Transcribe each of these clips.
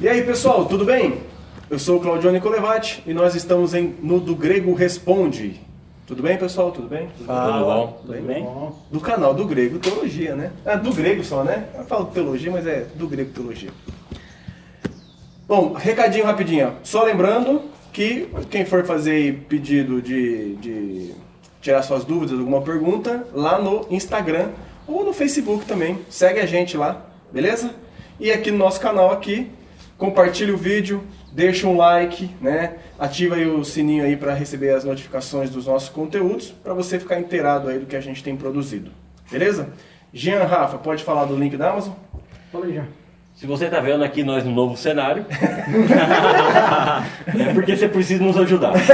E aí pessoal, tudo bem? Eu sou o Claudione Colevati e nós estamos em, no Do Grego Responde. Tudo bem pessoal? Tudo bem? Tudo Fala. bom? Tudo bem? Do canal do Grego Teologia, né? Ah, do grego só, né? Eu falo teologia, mas é do Grego Teologia. Bom, recadinho rapidinho. Só lembrando que quem for fazer pedido de, de tirar suas dúvidas, alguma pergunta, lá no Instagram ou no Facebook também. Segue a gente lá, beleza? E aqui no nosso canal aqui, compartilha o vídeo, deixa um like, né? Ativa aí o sininho aí para receber as notificações dos nossos conteúdos, para você ficar inteirado aí do que a gente tem produzido. Beleza? Jean Rafa, pode falar do link da Amazon? Fala aí já. Se você tá vendo aqui nós no novo cenário, é porque você precisa nos ajudar. Se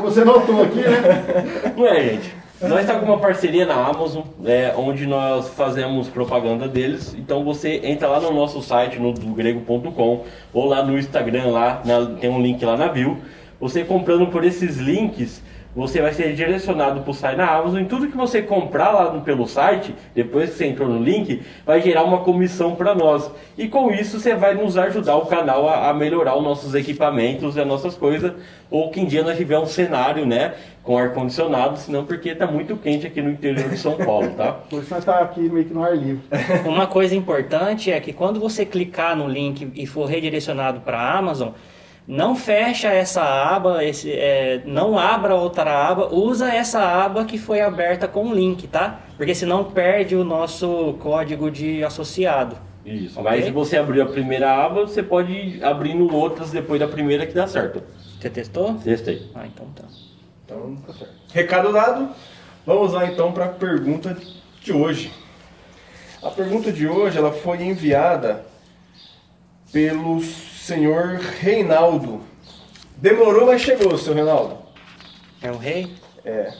você notou aqui, né? Não é, gente? Nós estamos com uma parceria na Amazon, é, onde nós fazemos propaganda deles. Então você entra lá no nosso site, no grego.com, ou lá no Instagram, lá na- tem um link lá na bio. Você comprando por esses links, você vai ser direcionado para o site na Amazon. E tudo que você comprar lá no- pelo site, depois que você entrou no link, vai gerar uma comissão para nós. E com isso você vai nos ajudar o canal a, a melhorar os nossos equipamentos e as nossas coisas. Ou que um dia nós tiver um cenário, né? Com ar-condicionado, senão porque tá muito quente aqui no interior de São Paulo, tá? Por isso nós tá aqui meio que no ar livre. Uma coisa importante é que quando você clicar no link e for redirecionado para a Amazon, não fecha essa aba, esse, é, não abra outra aba, usa essa aba que foi aberta com o link, tá? Porque senão perde o nosso código de associado. Isso. Ok. Mas se você abrir a primeira aba, você pode ir abrindo outras depois da primeira que dá certo. Você testou? Testei. Ah, então tá. Então, tá certo. Recado dado, vamos lá então para a pergunta de hoje. A pergunta de hoje ela foi enviada pelo senhor Reinaldo. Demorou, mas chegou, seu Reinaldo. É o rei? É,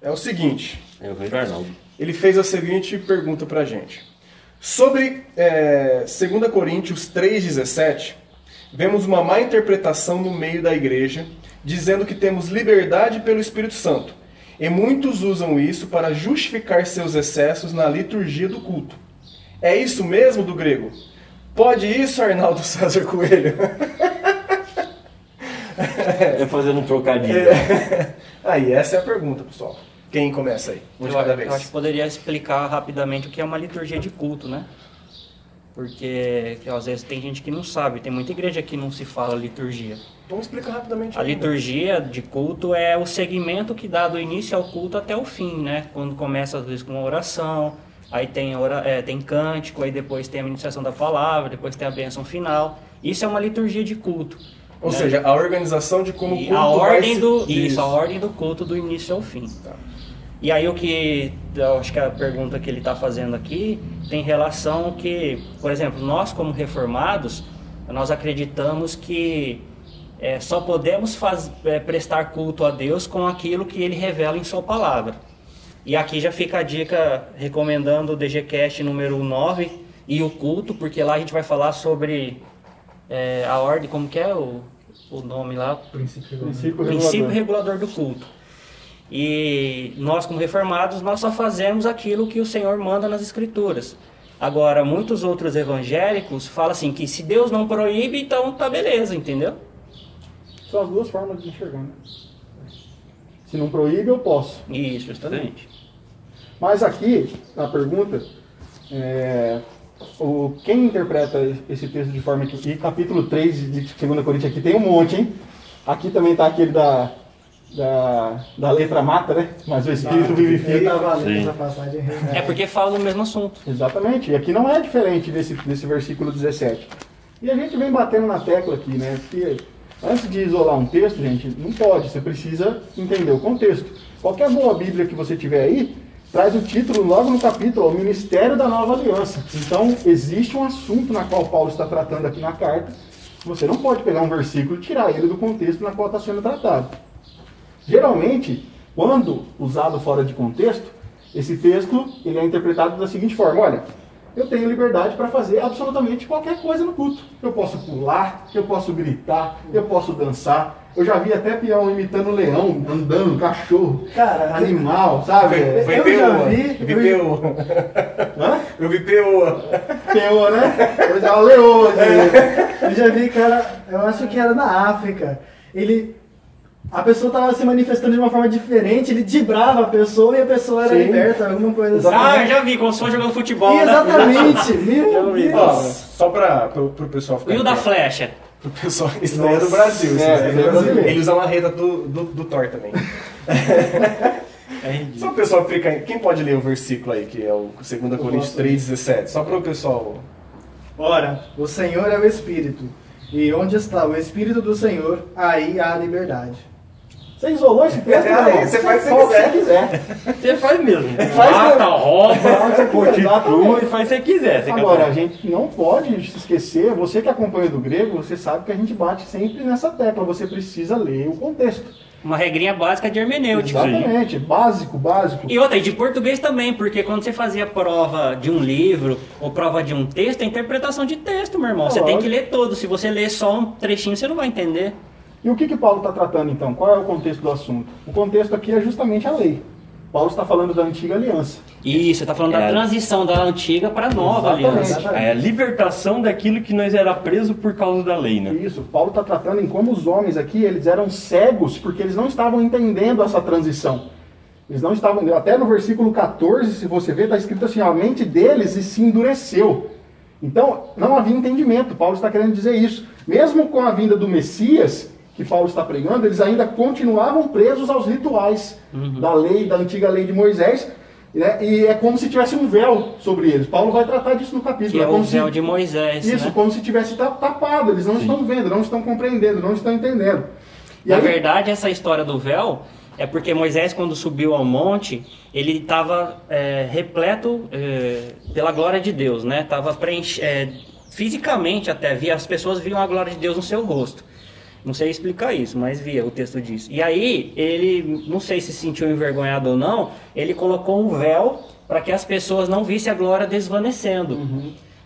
é o seguinte, É o Rei Arnaldo. ele fez a seguinte pergunta para a gente. Sobre é, 2 Coríntios 3,17, vemos uma má interpretação no meio da igreja, dizendo que temos liberdade pelo Espírito Santo. E muitos usam isso para justificar seus excessos na liturgia do culto. É isso mesmo do grego? Pode isso, Arnaldo César Coelho? É fazendo um trocadilho. Aí, essa é a pergunta, pessoal. Quem começa aí? Um de Eu, cada eu vez. acho que poderia explicar rapidamente o que é uma liturgia de culto, né? Porque que, às vezes tem gente que não sabe, tem muita igreja que não se fala liturgia. Vamos explicar rapidamente. A aí, né? liturgia de culto é o segmento que dá do início ao culto até o fim, né? Quando começa às vezes com uma oração, aí tem, ora, é, tem cântico, aí depois tem a ministração da palavra, depois tem a bênção final. Isso é uma liturgia de culto. Ou né? seja, a organização de como o E culto a vai ordem se- do isso, a ordem do culto do início ao fim. Tá. E aí o que eu acho que a pergunta que ele está fazendo aqui tem relação que, por exemplo, nós como reformados, nós acreditamos que é, só podemos faz, é, prestar culto a Deus com aquilo que Ele revela em Sua palavra. E aqui já fica a dica recomendando o DGCast número 9 e o culto, porque lá a gente vai falar sobre é, a ordem, como que é o, o nome lá? Princípio princípio regulador. regulador do culto. E nós, como reformados, nós só fazemos aquilo que o Senhor manda nas Escrituras. Agora, muitos outros evangélicos falam assim que se Deus não proíbe, então tá beleza, entendeu? São as duas formas de enxergar, né? Se não proíbe, eu posso. Isso, justamente. Mas aqui, na pergunta, é, o, quem interpreta esse texto de forma que, e capítulo 3 de 2 Coríntios aqui tem um monte, hein? Aqui também tá aquele da, da, da letra mata, né? Mas o Espírito Eu vivifica. passagem. É porque fala no mesmo assunto. Exatamente, e aqui não é diferente desse, desse versículo 17. E a gente vem batendo na tecla aqui, né? Porque antes de isolar um texto, gente, não pode, você precisa entender o contexto. Qualquer boa Bíblia que você tiver aí, traz o título logo no capítulo, o Ministério da Nova Aliança. Então, existe um assunto na qual Paulo está tratando aqui na carta. Você não pode pegar um versículo e tirar ele do contexto na qual está sendo tratado. Geralmente, quando usado fora de contexto, esse texto ele é interpretado da seguinte forma: olha, eu tenho liberdade para fazer absolutamente qualquer coisa no culto. Eu posso pular, eu posso gritar, eu posso dançar. Eu já vi até peão imitando leão, andando, cachorro, Cara, animal, sabe? Eu Foi já peoa. vi- Eu vi eu- peoa. Hã? Eu vi peoa. Peoa, né? Eu já leoa. né? Eu já vi, cara, eu acho que era na África. Ele. A pessoa tava se manifestando de uma forma diferente, ele dibrava a pessoa e a pessoa era Sim. liberta, alguma coisa assim. Ah, eu já vi, como se fosse jogando futebol, né? Exatamente! Meu Já vi. Ó, Deus! só pra, pro, pro pessoal ficar. E o da flecha? Pro pessoal, isso daí é do Brasil. Isso É, daí é do é Brasil. brasileiro. Ele usa uma reta do, do, do Thor também. É ridículo. Só o pessoal fica. Quem pode ler o versículo aí, que é o 2 Coríntios 3,17? Só para o pessoal. Ora, o Senhor é o Espírito, e onde está o Espírito do Senhor, aí há liberdade. Você isolou esse texto? É, você faz o que você quiser. Você faz mesmo. Faz Mata, rouba, prostitui e faz o que você quiser. Você Agora, a gente não pode se esquecer, você que acompanha do grego, você sabe que a gente bate sempre nessa tecla, você precisa ler o contexto. Uma regrinha básica de hermenêutica. Exatamente, básico, básico. E outra, e de português também, porque quando você fazia prova de um livro ou prova de um texto, é interpretação de texto, meu irmão. Você tem que ler todo. Se você ler só um trechinho, você não vai entender. E o que, que Paulo está tratando então? Qual é o contexto do assunto? O contexto aqui é justamente a lei. Paulo está falando da antiga aliança. Isso, tá falando da É. transição da antiga para a nova Exatamente. aliança. É a libertação daquilo que nós era preso por causa da lei, né? Isso, Paulo está tratando em como os homens aqui, eles eram cegos, porque eles não estavam entendendo essa transição. Eles não estavam, até no versículo 14, se você ver, está escrito assim, a mente deles se endureceu. Então, não havia entendimento, Paulo está querendo dizer isso. Mesmo com a vinda do Messias, que Paulo está pregando, eles ainda continuavam presos aos rituais da lei, da antiga lei de Moisés, né? e é como se tivesse um véu sobre eles. Paulo vai tratar disso no capítulo. Que é o como se- véu de Moisés. isso, né? como se tivesse ta- tapado. Eles não estão vendo, não estão compreendendo, não estão entendendo. E Na aí- verdade, essa história do véu é porque Moisés, quando subiu ao monte, ele estava repleto é, pela glória de Deus, né? Tava preenche, é, fisicamente até via as pessoas viam a glória de Deus no seu rosto. Não sei explicar isso, mas via o texto diz. E aí ele, não sei se se sentiu envergonhado ou não, ele colocou um véu para que as pessoas não vissem a glória desvanecendo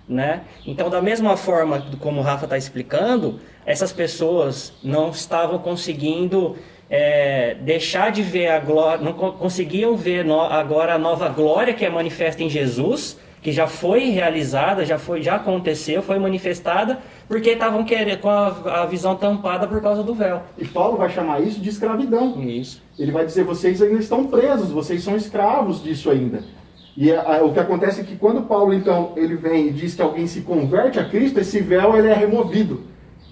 né? Então, da mesma forma como o Rafa está explicando, essas pessoas não estavam conseguindo é, deixar de ver a glória, não co- conseguiam ver no- agora a nova glória que é manifesta em Jesus, que já foi realizada, já foi, já aconteceu, foi manifestada, porque estavam querendo com a, a visão tampada por causa do véu. E Paulo vai chamar isso de escravidão. Isso. Ele vai dizer, vocês ainda estão presos, vocês são escravos disso ainda. E a- a- o que acontece é que quando Paulo, então, ele vem e diz que alguém se converte a Cristo, esse véu ele é removido.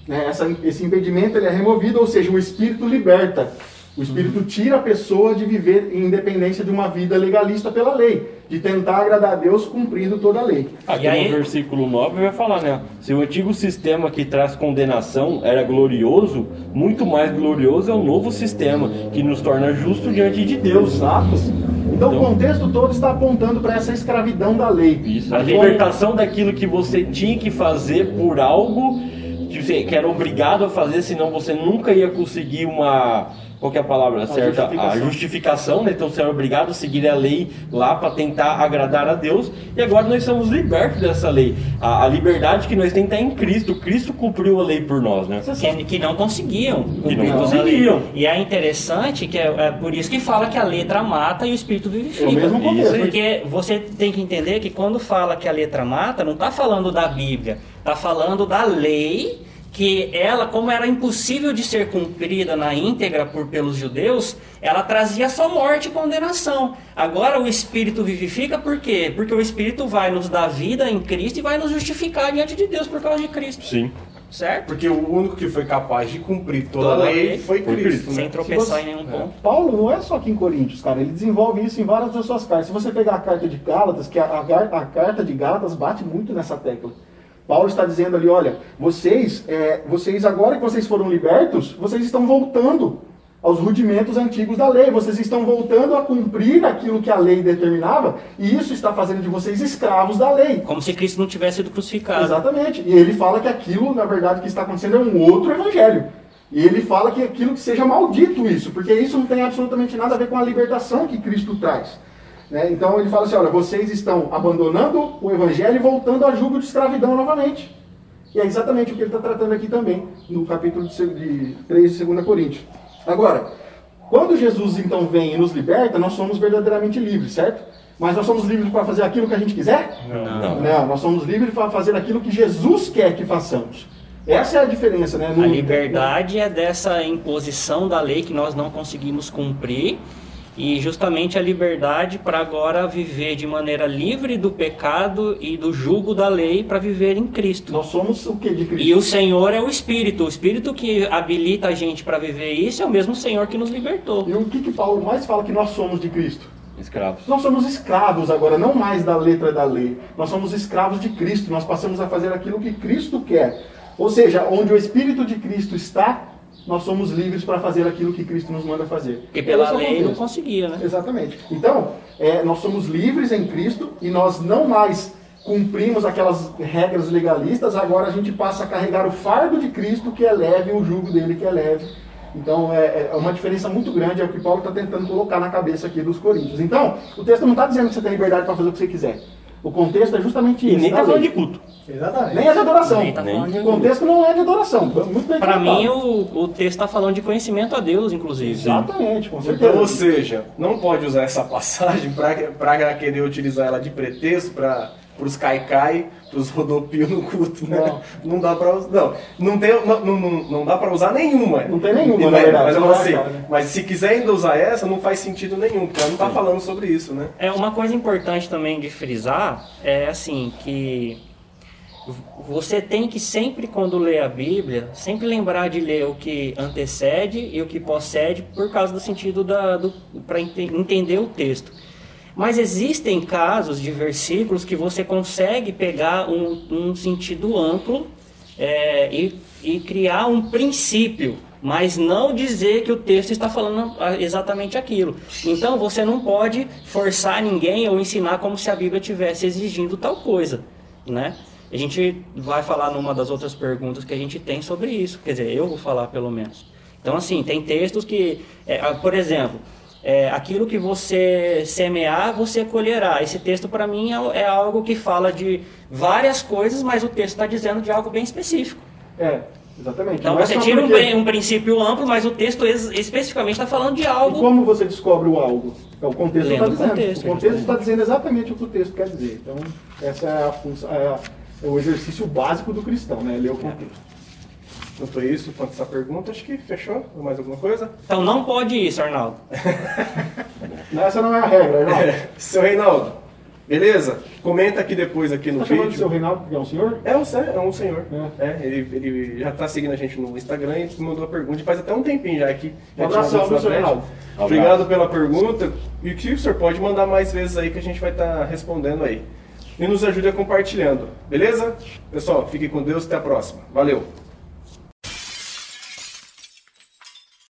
Né? Essa- esse impedimento ele é removido, ou seja, o Espírito liberta. O Espírito tira a pessoa de viver em independência de uma vida legalista pela lei, de tentar agradar a Deus cumprindo toda a lei. Aqui E aí- no versículo 9 vai falar, né? Se o antigo sistema que traz condenação era glorioso, muito mais glorioso é o novo sistema, que nos torna justo diante de Deus. Exato. Então, o Então- contexto todo está apontando para essa escravidão da lei. Isso, a Como- libertação daquilo que você tinha que fazer por algo que você que era obrigado a fazer, senão você nunca ia conseguir uma. Qual que é a palavra certa? A justificação. justificação, né? Então você era obrigado a seguir a lei lá para tentar agradar a Deus. E agora nós somos libertos dessa lei. A, a liberdade que nós temos está em Cristo. Cristo cumpriu a lei por nós, né? Que, que não conseguiam. Que não conseguiam. a. E é interessante que é, é por isso que fala que a letra mata e o espírito vivifica. É o mesmo contexto. Porque você tem que entender que quando fala que a letra mata, não está falando da Bíblia, está falando da lei que ela, como era impossível de ser cumprida na íntegra por pelos judeus, ela trazia só morte e condenação. Agora o Espírito vivifica por quê? Porque o Espírito vai nos dar vida em Cristo e vai nos justificar diante de Deus por causa de Cristo. Sim. Certo? Porque o único que foi capaz de cumprir toda, Toda a lei lei foi foi Cristo. Sem Né? tropeçar você- em nenhum ponto. Paulo não é só aqui em Coríntios, cara. Ele desenvolve isso em várias das suas cartas. Se você pegar a carta de Gálatas, que a, a a carta de Gálatas bate muito nessa tecla. Paulo está dizendo ali, olha, vocês, é, vocês agora que vocês foram libertos, vocês estão voltando aos rudimentos antigos da lei. Vocês estão voltando a cumprir aquilo que a lei determinava, e isso está fazendo de vocês escravos da lei. Como se Cristo não tivesse sido crucificado. Exatamente. E ele fala que aquilo, na verdade, que está acontecendo é um outro evangelho. E ele fala que aquilo que seja maldito isso, porque isso não tem absolutamente nada a ver com a libertação que Cristo traz. Né? Então ele fala assim: olha, vocês estão abandonando o evangelho e voltando a jugo de escravidão novamente. E é exatamente o que ele está tratando aqui também, no capítulo de se- de 3 de 2 Coríntios. Agora, quando Jesus então vem e nos liberta, nós somos verdadeiramente livres, certo? Mas nós somos livres para fazer aquilo que a gente quiser? Não. Não, nós somos livres para fazer aquilo que Jesus quer que façamos. Essa é a diferença, né? A No- liberdade é dessa imposição da lei que nós não conseguimos cumprir e justamente a liberdade para agora viver de maneira livre do pecado e do jugo da lei para viver em Cristo. Nós somos o que de Cristo? E o Senhor é o Espírito. O Espírito que habilita a gente para viver isso é o mesmo Senhor que nos libertou. E o que, que Paulo mais fala que nós somos de Cristo? Escravos. Nós somos escravos agora, não mais da letra da lei. Nós somos escravos de Cristo. Nós passamos a fazer aquilo que Cristo quer. Ou seja, onde o Espírito de Cristo está, nós somos livres para fazer aquilo que Cristo nos manda fazer. Porque pela Esse é o lei não conseguia, né? Exatamente. Então, é, nós somos livres em Cristo e nós não mais cumprimos aquelas regras legalistas, agora a gente passa a carregar o fardo de Cristo, que é leve, o jugo dele que é leve. Então, é, é uma diferença muito grande, é o que Paulo está tentando colocar na cabeça aqui dos coríntios. Então, o texto não está dizendo que você tem liberdade para fazer o que você quiser. O contexto é justamente E isso. nem da tá falando de culto. Exatamente. Nem é de adoração. Nem tá falando de o contexto não é de adoração. Para mim, o, o texto está falando de conhecimento a Deus, inclusive. Exatamente, com certeza. Então, ou seja, não pode usar essa passagem para querer utilizar ela de pretexto para os caicai, para os rodopios no culto, né? Não, dá para usar. Não, não, tem, não, não, não dá para usar nenhuma. Não tem nenhuma, E, na né, verdade. Mas, eu Não falo é, assim, né? mas se quiser ainda usar essa, não faz sentido nenhum, porque ela não está falando sobre isso, né? É uma coisa importante também de frisar é assim que você tem que sempre quando lê a Bíblia, sempre lembrar de ler o que antecede e o que procede por causa do sentido da do, para entender o texto. Mas existem casos de versículos que você consegue pegar um, um sentido amplo é, e, e criar um princípio, mas não dizer que o texto está falando exatamente aquilo. Então você não pode forçar ninguém ou ensinar como se a Bíblia estivesse exigindo tal coisa, né? A gente vai falar numa das outras perguntas que a gente tem sobre isso, quer dizer, eu vou falar pelo menos. Então assim, tem textos que, é, ah, por exemplo, é, aquilo que você semear, você colherá. Esse texto, para mim, é, é algo que fala de várias coisas, mas o texto está dizendo de algo bem específico. É, exatamente. Então é você tira um, porque- um princípio amplo, mas o texto ex- especificamente está falando de E algo. como você descobre o algo? É o contexto está dizendo. contexto, o contexto está dizendo exatamente o que o texto quer dizer. Então, essa é, a função, é, a- é o exercício básico do cristão, né? Ler o contexto. Quanto a isso, quanto a essa pergunta, acho que fechou. Mais alguma coisa? Então não pode isso, Arnaldo. Essa não é a regra, irmão. Seu Reinaldo, beleza? Comenta aqui depois aqui Você no está chamando de seu vídeo. Reinaldo, que é um senhor? É um, é um senhor. É. É, ele, ele já tá seguindo a gente no Instagram e mandou a pergunta. Faz até um tempinho já aqui. Um abração, seu frente. Reinaldo? Obrigado pela pergunta. E que o senhor pode mandar mais vezes aí que a gente vai estar respondendo aí. E nos ajude compartilhando. Beleza? Pessoal, fiquem com Deus. Até a próxima. Valeu!